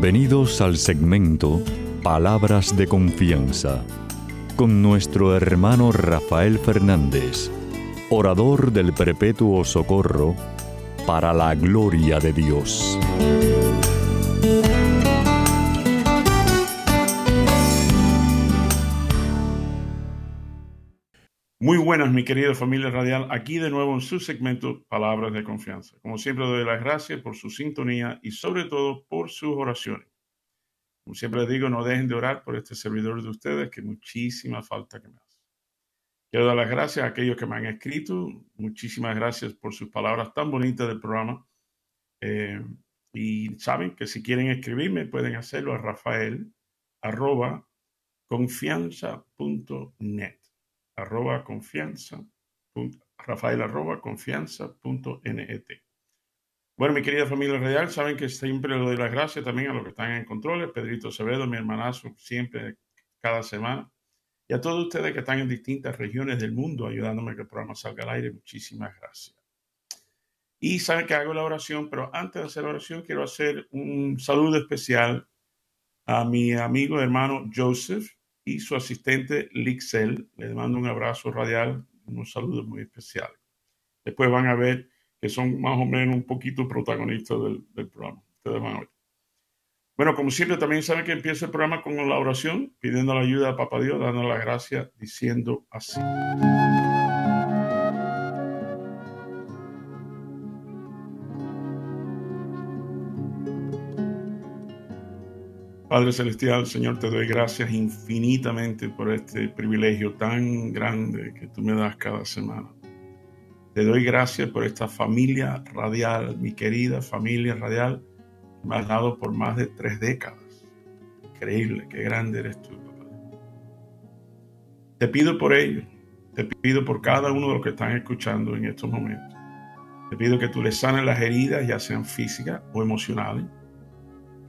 Bienvenidos al segmento Palabras de Confianza con nuestro hermano Rafael Fernández, orador del Perpetuo Socorro, para la gloria de Dios. Muy buenas, mi querida familia radial. Aquí de nuevo en su segmento Palabras de Confianza. Como siempre, doy las gracias por su sintonía y sobre todo por sus oraciones. Como siempre les digo, no dejen de orar por este servidor de ustedes, que muchísima falta que me hace. Quiero dar las gracias a aquellos que me han escrito. Muchísimas gracias por sus palabras tan bonitas del programa. Eh, y saben que si quieren escribirme, pueden hacerlo a rafael confianza.net arroba confianza, Rafael arroba confianza punto net. Bueno, mi querida familia real, saben que siempre le doy las gracias también a los que están en controles, Pedrito Acevedo, mi hermanazo, siempre, cada semana, y a todos ustedes que están en distintas regiones del mundo ayudándome a que el programa salga al aire, muchísimas gracias. Y saben que hago la oración, pero antes de hacer la oración quiero hacer un saludo especial a mi amigo hermano Joseph, y su asistente Lixel. Le mando un abrazo radial, unos saludos muy especiales. Después van a ver que son más o menos un poquito protagonistas del, programa. Ustedes van a ver. Bueno, como siempre, también saben que empieza el programa con la oración, pidiendo la ayuda a Papá Dios, dando las gracias, diciendo así. Padre Celestial, Señor, te doy gracias infinitamente por este privilegio tan grande que tú me das cada semana. Te doy gracias por esta familia radial, mi querida familia radial, que me has dado por más de tres décadas. Increíble, qué grande eres tú, papá. Te pido por ellos, te pido por cada uno de los que están escuchando en estos momentos. Te pido que tú les sanes las heridas, ya sean físicas o emocionales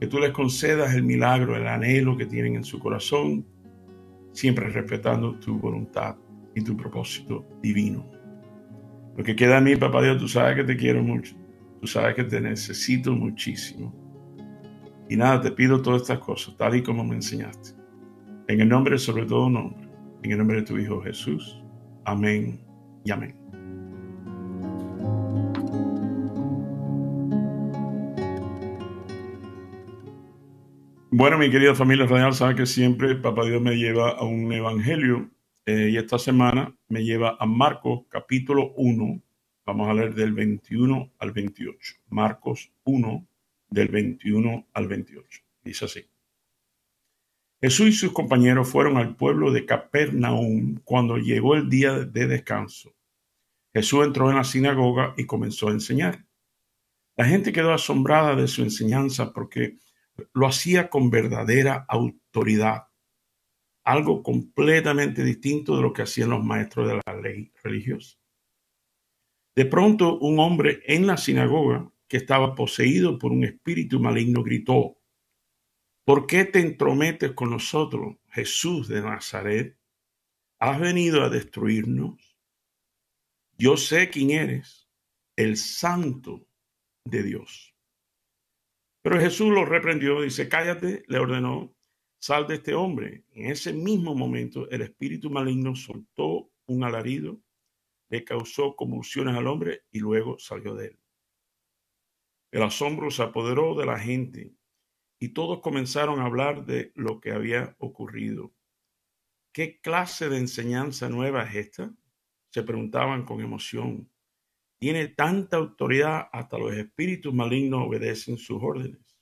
que tú les concedas el milagro, el anhelo que tienen en su corazón, siempre respetando tu voluntad y tu propósito divino. Lo que queda a mí, papá Dios, tú sabes que te quiero mucho, tú sabes que te necesito muchísimo. Y nada, te pido todas estas cosas, tal y como me enseñaste. En el nombre, sobre todo nombre, en el nombre de tu Hijo Jesús. Amén y amén. Bueno, mi querida familia radial, sabe que siempre Papá Dios me lleva a un evangelio eh, y esta semana me lleva a Marcos capítulo 1. Vamos a leer del 21 al 28. Marcos 1 del 21 al 28. Dice así. Jesús y sus compañeros fueron al pueblo de Capernaum cuando llegó el día de descanso. Jesús entró en la sinagoga y comenzó a enseñar. La gente quedó asombrada de su enseñanza porque lo hacía con verdadera autoridad, algo completamente distinto de lo que hacían los maestros de la ley religiosa. De pronto un hombre en la sinagoga que estaba poseído por un espíritu maligno gritó, ¿por qué te entrometes con nosotros, Jesús de Nazaret? ¿Has venido a destruirnos? Yo sé quién eres, el santo de Dios. Pero Jesús lo reprendió, dice, cállate, le ordenó, sal de este hombre. En ese mismo momento el espíritu maligno soltó un alarido, le causó convulsiones al hombre y luego salió de él. El asombro se apoderó de la gente y todos comenzaron a hablar de lo que había ocurrido. ¿Qué clase de enseñanza nueva es esta? Se preguntaban con emoción tiene tanta autoridad hasta los espíritus malignos obedecen sus órdenes.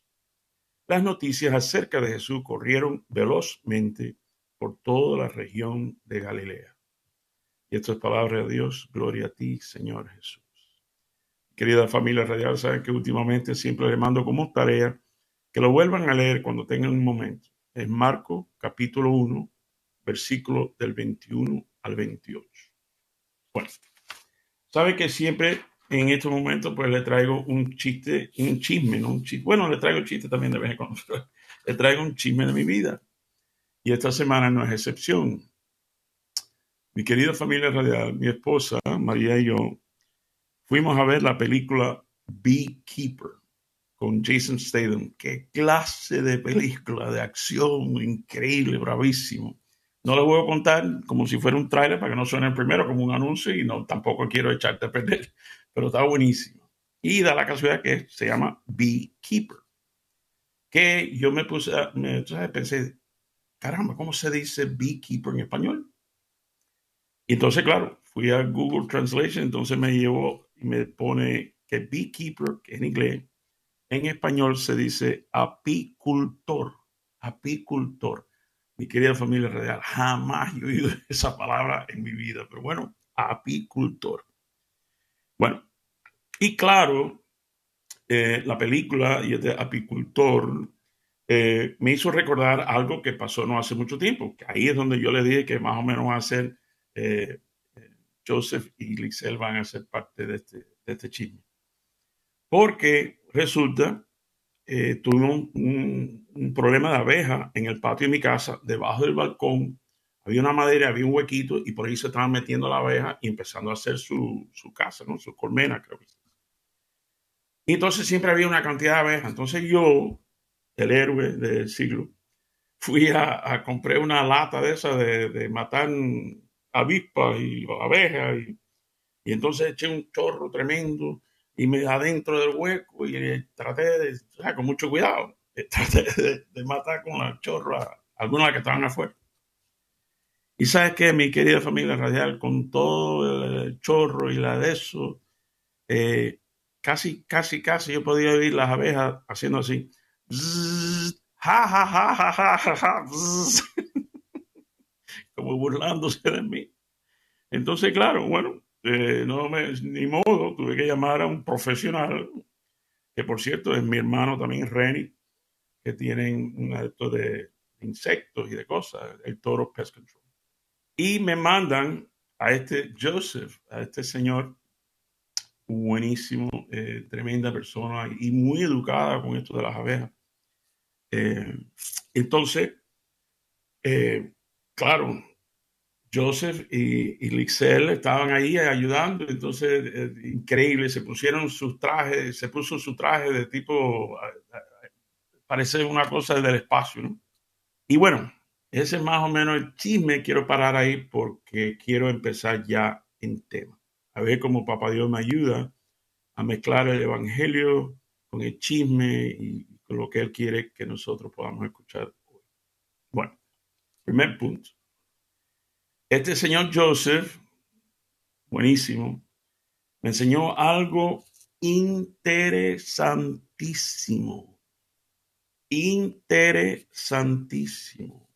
Las noticias acerca de Jesús corrieron velozmente por toda la región de Galilea. Y esto es palabra de Dios. Gloria a ti, Señor Jesús. Querida familia radial, saben que últimamente siempre les mando como tarea que lo vuelvan a leer cuando tengan un momento. Es Marco capítulo 1, versículo del 21 al 28. Bueno, Sabe que siempre en estos momentos pues le traigo un chiste, un chisme, ¿no? Un chiste. Bueno, le traigo chiste también de vez en cuando, le traigo un chisme de mi vida. Y esta semana no es excepción. Mi querida familia radial, mi esposa, María y yo, fuimos a ver la película Beekeeper. con Jason Statham. Qué clase de película de acción increíble, bravísimo. No le voy a contar como si fuera un tráiler para que no suene primero como un anuncio y no tampoco quiero echarte a perder, pero está buenísimo. Y da la casualidad que se llama Beekeeper. Que yo me puse, me, entonces pensé, caramba, ¿cómo se dice beekeeper en español? Y entonces, claro, fui a Google Translation, entonces me llevó y me pone que beekeeper, que en inglés, en español se dice apicultor, apicultor. Mi querida familia real, jamás he oído esa palabra en mi vida, pero bueno, apicultor. Bueno, y claro, eh, la película y este apicultor eh, me hizo recordar algo que pasó no hace mucho tiempo. Que ahí es donde yo le dije que más o menos va a ser eh, Joseph y Lixel van a ser parte de este, de este chisme. Porque resulta, eh, un, problema de abeja en el patio de mi casa, debajo del balcón. Había una madera, había un huequito y por ahí se estaban metiendo la abeja y empezando a hacer su, su casa, ¿no? su colmena, creo. Y entonces siempre había una cantidad de abejas. Entonces yo, el héroe del siglo, fui a, comprar una lata de esa de, de matar avispas y abejas. Y, entonces eché un chorro tremendo y me adentro del hueco y traté de, o sea, con mucho cuidado, traté de, matar con la chorro a algunas que estaban afuera. Y sabes que mi querida familia radial, con todo el chorro y la de eso, eh, casi, casi, casi yo podía oír las abejas haciendo así ja, ja, ja, ja, ja, ja como burlándose de mí. Entonces, claro, bueno, eh, no me, ni modo, tuve que llamar a un profesional, que por cierto es mi hermano también, Renny, que tienen un acto de insectos y de cosas, el Toro Pest Control. Y me mandan a este Joseph, a este señor buenísimo, eh, tremenda persona y muy educada con esto de las abejas. Eh, entonces, eh, claro, Joseph y, Lixel estaban ahí ayudando, entonces increíble, se pusieron sus trajes, se puso su traje de tipo, parece una cosa del espacio, ¿no? Y bueno, ese es más o menos el chisme, quiero parar ahí porque quiero empezar ya en tema. A ver cómo Papá Dios me ayuda a mezclar el Evangelio con el chisme y con lo que Él quiere que nosotros podamos escuchar hoy. Bueno, primer punto. Este señor Joseph, buenísimo, me enseñó algo interesantísimo. Interesantísimo.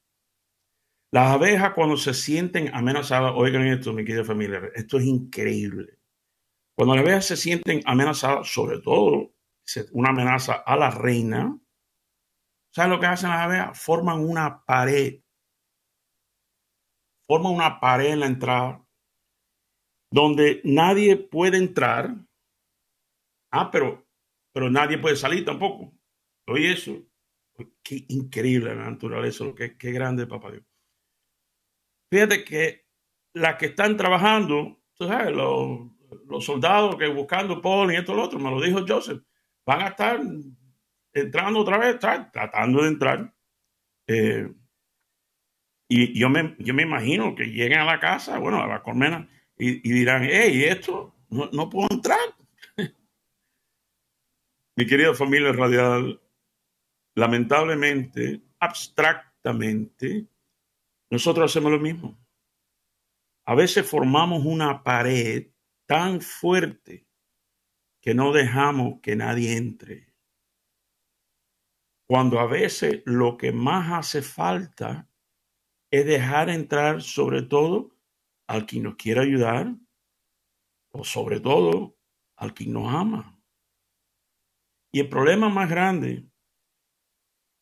Las abejas cuando se sienten amenazadas, oigan esto, mi querida familia, esto es increíble. Cuando las abejas se sienten amenazadas, sobre todo una amenaza a la reina, ¿saben lo que hacen las abejas? Forman una pared. Forman una pared en la entrada donde nadie puede entrar. Ah, pero, pero nadie puede salir tampoco. Oye, eso. Qué increíble la naturaleza, lo qué grande, papá Dios. Fíjate que las que están trabajando, los, los soldados que buscando Paul y esto y lo otro, me lo dijo Joseph, van a estar entrando otra vez, tratando de entrar. Eh, y yo me, yo me imagino que lleguen a la casa, bueno, a la colmena, y, dirán, hey, esto no, no puedo entrar. Mi querida familia radial, lamentablemente, abstractamente, nosotros hacemos lo mismo. A veces formamos una pared tan fuerte que no dejamos que nadie entre. Cuando a veces lo que más hace falta es dejar entrar sobre todo al quien nos quiere ayudar o sobre todo al quien nos ama. Y el problema más grande,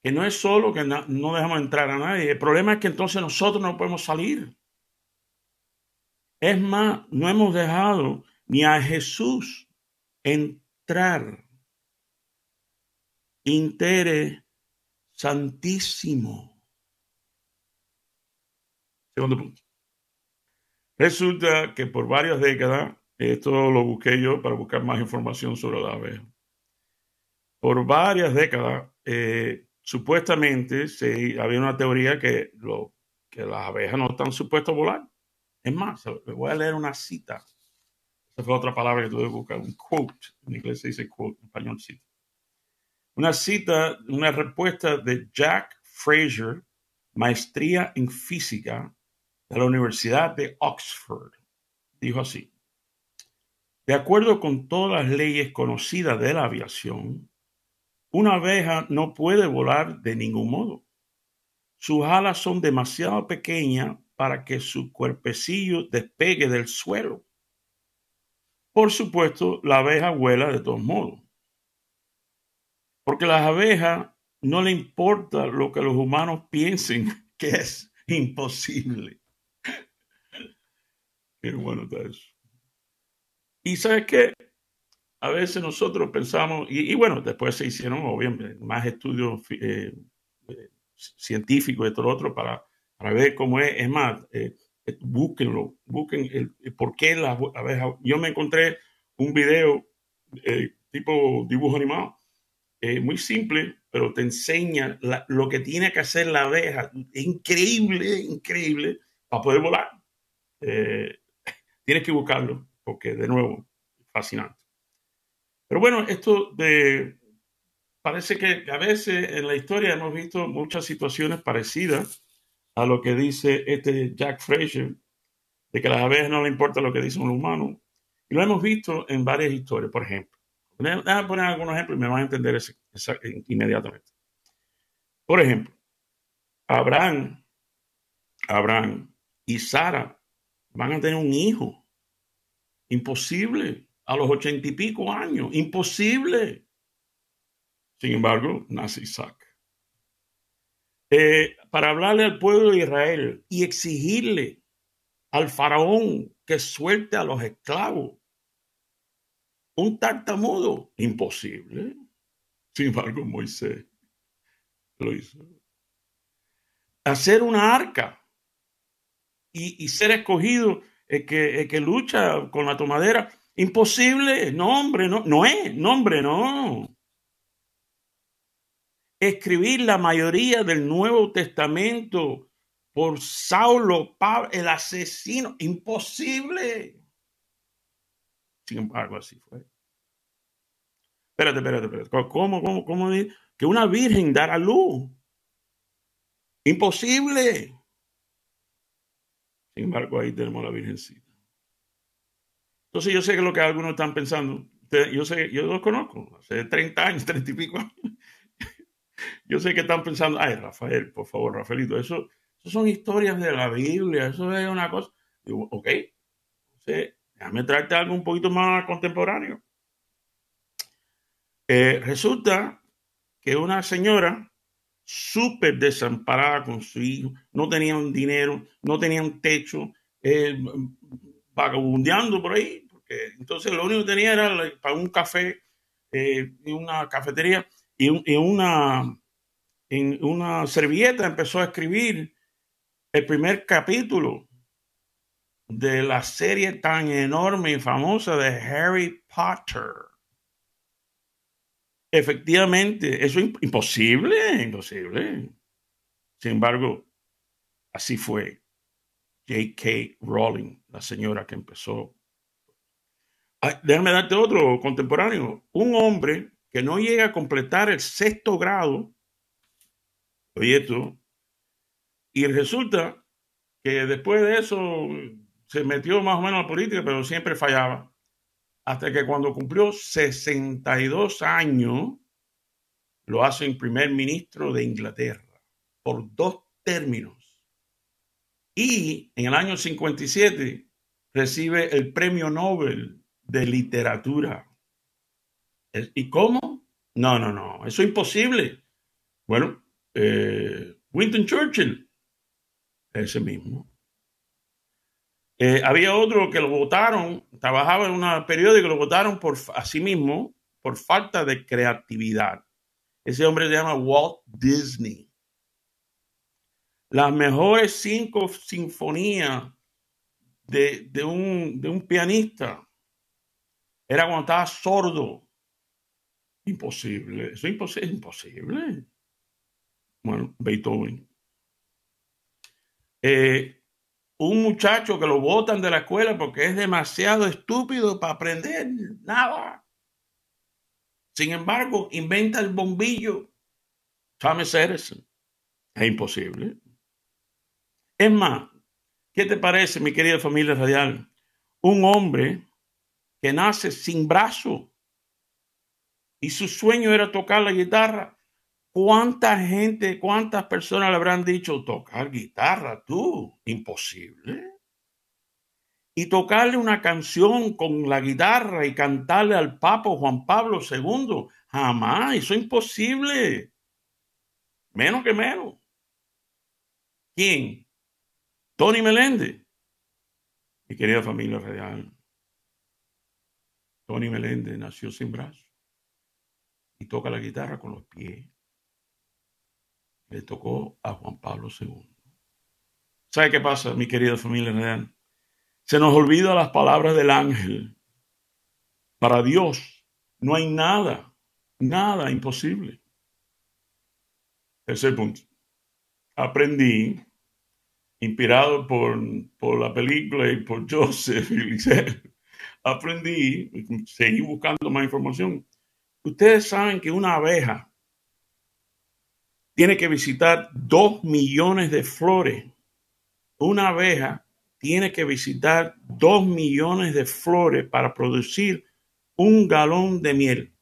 que no es solo que no, dejamos entrar a nadie, el problema es que entonces nosotros no podemos salir. Es más, no hemos dejado ni a Jesús entrar. Interesantísimo. Segundo punto. Resulta que por varias décadas, esto lo busqué yo para buscar más información sobre la abeja. por varias décadas, eh, supuestamente se, había una teoría que, lo, que las abejas no están supuestas a volar. Es más, les voy a leer una cita. Esa fue otra palabra que tuve que buscar, un quote. En inglés se dice quote, en español cita. Una cita, una respuesta de Jack Fraser, maestría en física de la Universidad de Oxford. Dijo así, de acuerdo con todas las leyes conocidas de la aviación, una abeja no puede volar de ningún modo. Sus alas son demasiado pequeñas para que su cuerpecillo despegue del suelo. Por supuesto, la abeja vuela de todos modos. Porque las abejas no le importa lo que los humanos piensen que es imposible. Qué bueno está eso. Y sabes qué? A veces nosotros pensamos, y, bueno, después se hicieron obviamente más estudios eh, eh, científicos y todo lo otro para, para ver cómo es. Es más, eh, búsquenlo, busquen el, por qué las abejas. Yo me encontré un video tipo dibujo animado, muy simple, pero te enseña lo que tiene que hacer la abeja. increíble, increíble, para poder volar. Tienes que buscarlo, porque de nuevo, fascinante. Pero bueno, esto de... Parece que a veces en la historia hemos visto muchas situaciones parecidas a lo que dice este Jack Fraser, de que a las abejas no le importa lo que dicen los humanos. Y lo hemos visto en varias historias, por ejemplo. Déjame poner algunos ejemplos y me van a entender inmediatamente. Por ejemplo, Abraham, Abraham y Sara van a tener un hijo. Imposible a los ochenta y pico años. Imposible. Sin embargo, nace Isaac. Eh, para hablarle al pueblo de Israel y exigirle al faraón que suelte a los esclavos. Un tartamudo, imposible. Sin embargo, Moisés lo hizo. Hacer una arca y, ser escogido el que, el que lucha con la tomadera Imposible, no hombre, no, no es, no hombre, no. Escribir la mayoría del Nuevo Testamento por Saulo, Pablo, el asesino, imposible. Sin embargo, así fue. Espérate, espérate, espérate. ¿Cómo, cómo, cómo? Que una virgen dará luz. Imposible. Sin embargo, ahí tenemos la virgencita. Entonces yo sé que lo que algunos están pensando, yo sé, yo los conozco, hace 30 años, 30 y pico Yo sé que están pensando, ay, Rafael, por favor, Rafaelito, eso, son historias de la Biblia, eso es una cosa. Digo, ok, entonces, déjame traerte algo un poquito más contemporáneo. Eh, resulta que una señora súper desamparada con su hijo, no tenían dinero, no tenían techo, eh, vagabundeando por ahí, porque entonces lo único que tenía era para un café eh, y una cafetería y, una, en una servilleta empezó a escribir el primer capítulo de la serie tan enorme y famosa de Harry Potter. Efectivamente, eso es imposible, imposible. Sin embargo, así fue. J.K. Rowling, la señora que empezó. déjame darte otro contemporáneo. Un hombre que no llega a completar el sexto grado, oye esto, y resulta que después de eso se metió más o menos a la política, pero siempre fallaba. Hasta que cuando cumplió 62 años, lo hacen primer ministro de Inglaterra por dos términos. Y en el año 57 recibe el Premio Nobel de Literatura. ¿Y cómo? No, no, no, eso es imposible. Bueno, eh, Winston Churchill, ese mismo. Eh, había otro que lo votaron, trabajaba en un periódico, lo votaron por sí mismo por falta de creatividad. Ese hombre se llama Walt Disney las mejores cinco sinfonías de, un, pianista era cuando estaba sordo. Imposible. Eso es imposible. Bueno, Beethoven. Eh, un muchacho que lo botan de la escuela porque es demasiado estúpido para aprender nada. Sin embargo, inventa el bombillo. Thomas Edison. Es imposible. Es más, ¿qué te parece, mi querida familia radial? Un hombre que nace sin brazo y su sueño era tocar la guitarra. ¿Cuánta gente, cuántas personas le habrán dicho tocar guitarra tú? Imposible. Y tocarle una canción con la guitarra y cantarle al Papa Juan Pablo II. Jamás, eso es imposible. Menos que menos. ¿Quién? Tony Meléndez. Mi querida familia real. Tony Meléndez nació sin brazos y toca la guitarra con los pies. Le tocó a Juan Pablo II. ¿Sabe qué pasa, mi querida familia? Se nos olvida las palabras del ángel. Para Dios no hay nada, nada imposible. Tercer punto. Aprendí, inspirado por, por la película y por Joseph y aprendí, seguí buscando más información. Ustedes saben que una abeja tiene que visitar dos millones de flores. Una abeja tiene que visitar dos millones de flores para producir un galón de miel.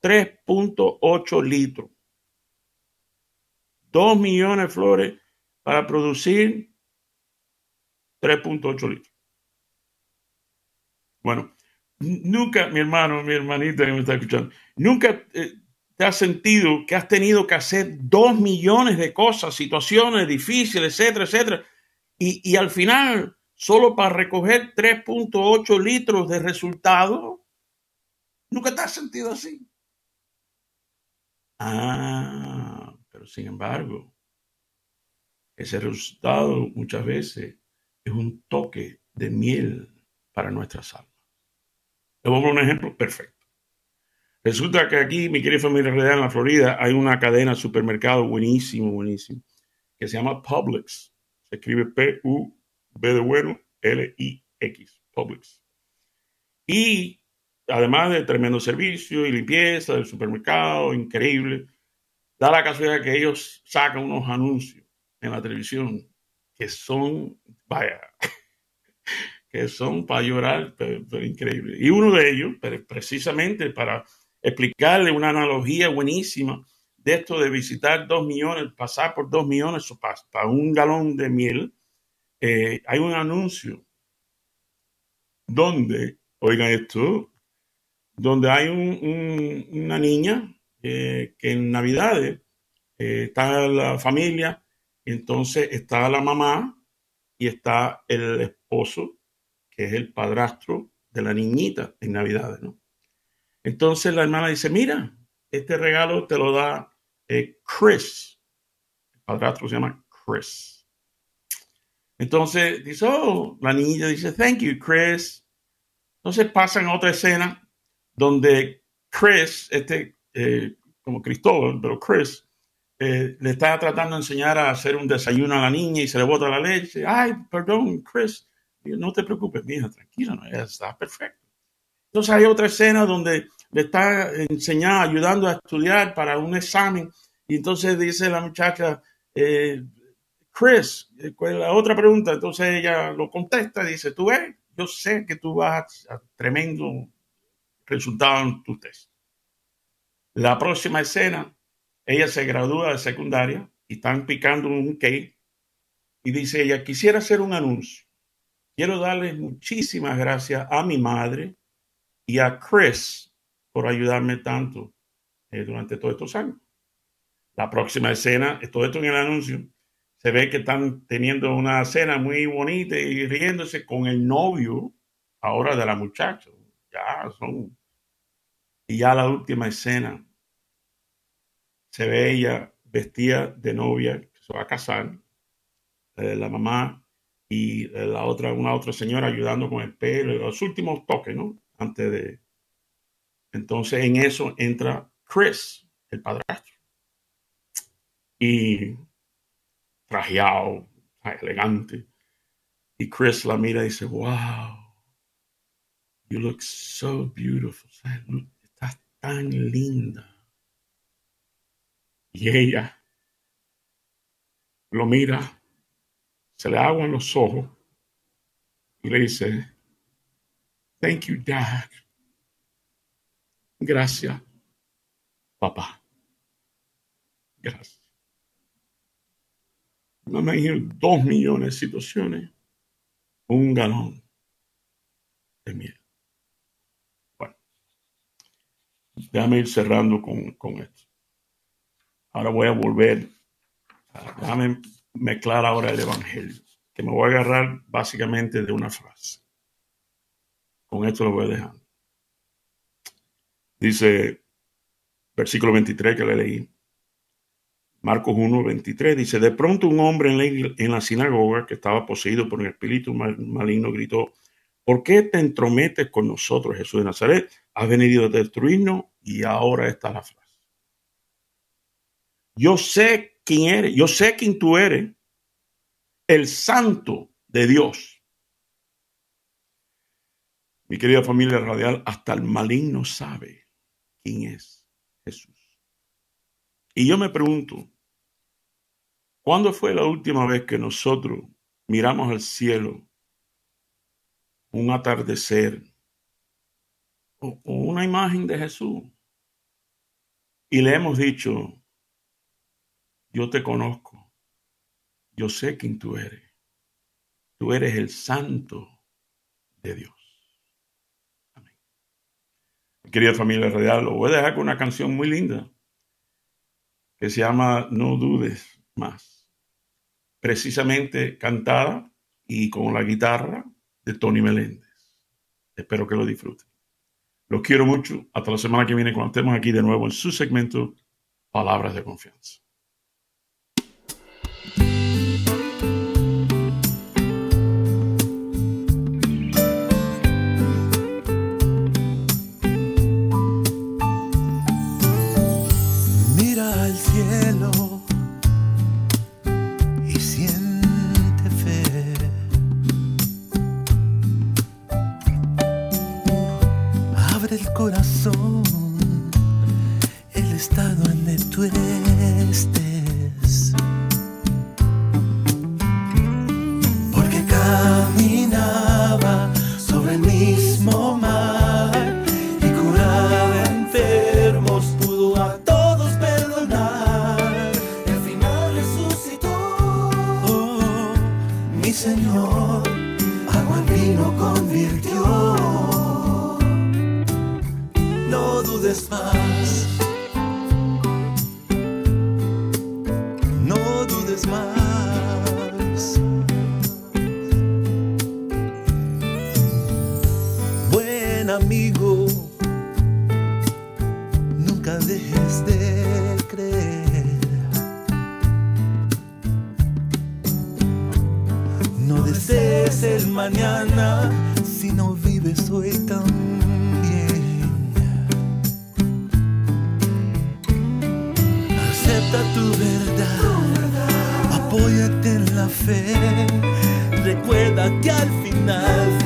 3.8 litros. Dos millones de flores para producir 3.8 litros. Bueno, nunca, mi hermano, mi hermanita que me está escuchando, nunca eh, te has sentido que has tenido que hacer dos millones de cosas, situaciones difíciles, etcétera, etcétera, y, al final, solo para recoger 3.8 litros de resultado, nunca te has sentido así. Ah, pero sin embargo, ese resultado muchas veces es un toque de miel para nuestra almas. Le voy a un ejemplo perfecto. Resulta que aquí, mi querida familia real, en la Florida, hay una cadena de supermercado buenísimo, buenísimo, que se llama Publix. Se escribe P-U-B de bueno, L-I-X, Publix. Y además de tremendo servicio y limpieza del supermercado, increíble, da la casualidad que ellos sacan unos anuncios en la televisión que son, vaya, que son para llorar, pero, increíble. Y uno de ellos, precisamente para explicarle una analogía buenísima de esto de visitar dos millones, pasar por dos millones para, un galón de miel, eh, hay un anuncio donde, oigan esto, donde hay una niña eh, que en Navidades eh, está la familia, entonces está la mamá y está el esposo que es el padrastro de la niñita en Navidades, ¿no? Entonces la hermana dice, mira, este regalo te lo da eh, Chris. El padrastro se llama Chris. Entonces dice, oh, la niñita dice, thank you, Chris. Entonces pasan a otra escena donde Chris, este, eh, como Cristóbal, pero Chris, eh, le está tratando de enseñar a hacer un desayuno a la niña y se le bota la leche. Ay, perdón, Chris, no te preocupes, mija, tranquila, está perfecto. Entonces hay otra escena donde le está enseñando, ayudando a estudiar para un examen. Y entonces dice la muchacha, eh, Chris, eh, la otra pregunta? Entonces ella lo contesta, dice, tú ves, yo sé que tú vas a tremendo resultado en tu test. La próxima escena, ella se gradúa de secundaria y están picando un cake y dice ella, quisiera hacer un anuncio. Quiero darles muchísimas gracias a mi madre y a Chris por ayudarme tanto eh, durante todos estos años. La próxima escena, todo esto en el anuncio, se ve que están teniendo una cena muy bonita y riéndose con el novio ahora de la muchacha. Ya son. Y ya la última escena, se ve ella vestida de novia, que se va a casar, eh, la mamá y la otra, una otra señora ayudando con el pelo, los últimos toques, ¿no? Antes de... Entonces en eso entra Chris, el padrastro. Y trajeado, elegante. Y Chris la mira y dice, wow, you look so beautiful. Estás tan linda. Y ella lo mira, se le aguan los ojos y le dice, thank you, dad. Gracias, papá. Gracias. No me dijeron dos millones de situaciones, un galón de miel. Bueno, déjame ir cerrando con, con esto. Ahora voy a volver, déjame mezclar ahora el Evangelio, que me voy a agarrar básicamente de una frase. Con esto lo voy dejar. Dice, versículo 23 que le leí. Marcos 1, 23 dice, de pronto un hombre en la, en la sinagoga que estaba poseído por un espíritu maligno gritó, ¿por qué te entrometes con nosotros, Jesús de Nazaret? Has venido a destruirnos y ahora está la frase. Yo sé quién eres, yo sé quién tú eres, el santo de Dios. Mi querida familia radial, hasta el maligno sabe quién es Jesús. Y yo me pregunto, ¿cuándo fue la última vez que nosotros miramos al cielo, un atardecer o, una imagen de Jesús y le hemos dicho, yo te conozco, yo sé quién tú eres, tú eres el santo de Dios. Querida familia real, lo voy a dejar con una canción muy linda que se llama No dudes más, precisamente cantada y con la guitarra de Tony Meléndez. Espero que lo disfruten. Los quiero mucho. Hasta la semana que viene cuando estemos aquí de nuevo en su segmento Palabras de Confianza. Agua en vino convirtió. No dudes más. No dudes más. Buen amigo. si no vives hoy también. Acepta tu verdad, apóyate en la fe, recuerda que al final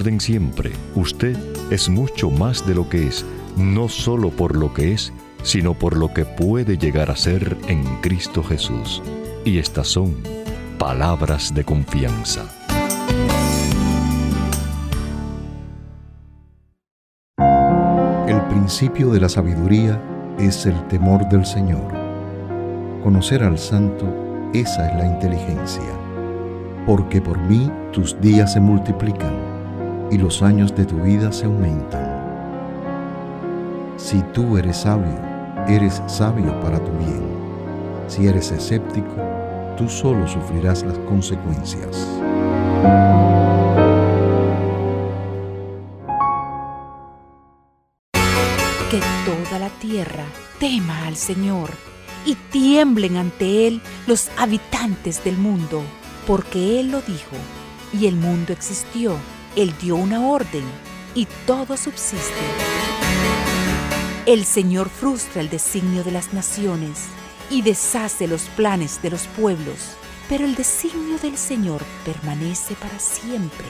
recuerden siempre, usted es mucho más de lo que es, no solo por lo que es, sino por lo que puede llegar a ser en Cristo Jesús. Y estas son palabras de confianza. El principio de la sabiduría es el temor del Señor. Conocer al Santo, esa es la inteligencia. Porque por mí tus días se multiplican y los años de tu vida se aumentan. Si tú eres sabio, eres sabio para tu bien. Si eres escéptico, tú solo sufrirás las consecuencias. Que toda la tierra tema al Señor y tiemblen ante Él los habitantes del mundo, porque Él lo dijo y el mundo existió él dio una orden y todo subsiste. El Señor frustra el designio de las naciones y deshace los planes de los pueblos, pero el designio del Señor permanece para siempre.